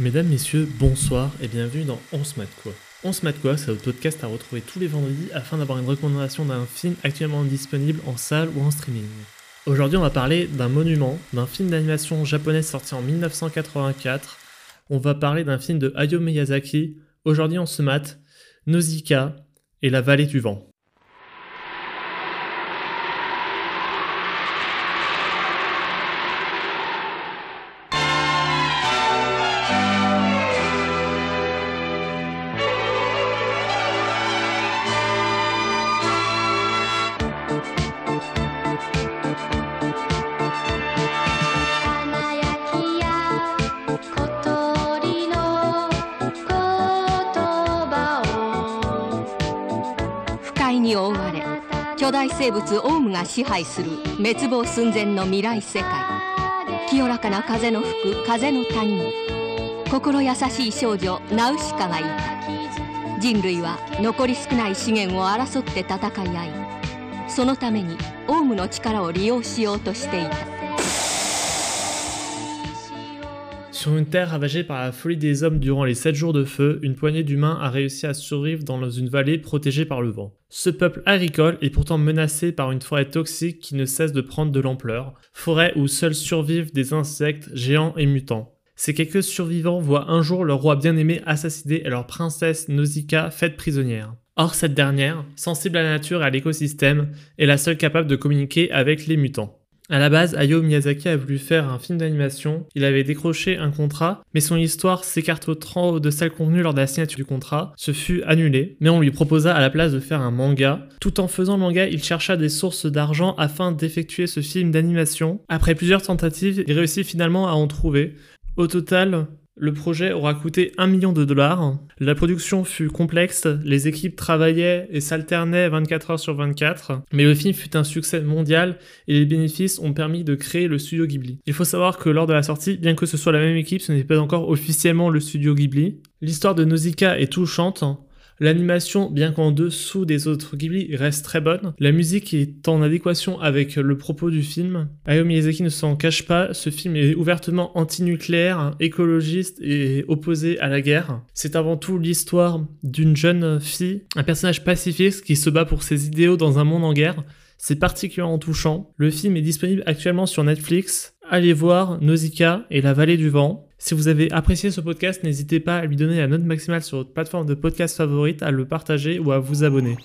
Mesdames, messieurs, bonsoir et bienvenue dans On se mate quoi. On se mate quoi, c'est votre podcast à retrouver tous les vendredis afin d'avoir une recommandation d'un film actuellement disponible en salle ou en streaming. Aujourd'hui, on va parler d'un monument, d'un film d'animation japonais sorti en 1984. On va parler d'un film de Hayao Miyazaki. Aujourd'hui, on se mate Nausicaa et la vallée du vent. に覆われ巨大生物オウムが支配する滅亡寸前の未来世界。清らかな風の吹く風の谷に心優しい少女ナウシカがいた。人類は残り少ない資源を争って戦い合いそのためにオウムの力を利用しようとしていた。Sur une terre ravagée par la folie des hommes durant les 7 jours de feu, une poignée d'humains a réussi à survivre dans une vallée protégée par le vent. Ce peuple agricole est pourtant menacé par une forêt toxique qui ne cesse de prendre de l'ampleur, forêt où seuls survivent des insectes géants et mutants. Ces quelques survivants voient un jour leur roi bien-aimé assassiné et leur princesse Nausicaa faite prisonnière. Or, cette dernière, sensible à la nature et à l'écosystème, est la seule capable de communiquer avec les mutants. À la base, Hayao Miyazaki a voulu faire un film d'animation, il avait décroché un contrat, mais son histoire s'écarte trop de celle convenue lors de la signature du contrat, ce fut annulé, mais on lui proposa à la place de faire un manga. Tout en faisant le manga, il chercha des sources d'argent afin d'effectuer ce film d'animation. Après plusieurs tentatives, il réussit finalement à en trouver. Au total, le projet aura coûté 1 million de dollars. La production fut complexe, les équipes travaillaient et s'alternaient 24 heures sur 24, mais le film fut un succès mondial et les bénéfices ont permis de créer le studio Ghibli. Il faut savoir que lors de la sortie, bien que ce soit la même équipe, ce n'est pas encore officiellement le studio Ghibli. L'histoire de Nausicaa est touchante, L'animation, bien qu'en dessous des autres Ghibli, reste très bonne. La musique est en adéquation avec le propos du film. Hayao Miyazaki ne s'en cache pas, ce film est ouvertement anti-nucléaire, écologiste et opposé à la guerre. C'est avant tout l'histoire d'une jeune fille, un personnage pacifiste qui se bat pour ses idéaux dans un monde en guerre. C'est particulièrement touchant. Le film est disponible actuellement sur Netflix. Allez voir Nausicaa et la vallée du vent. Si vous avez apprécié ce podcast, n'hésitez pas à lui donner la note maximale sur votre plateforme de podcast favorite, à le partager ou à vous abonner.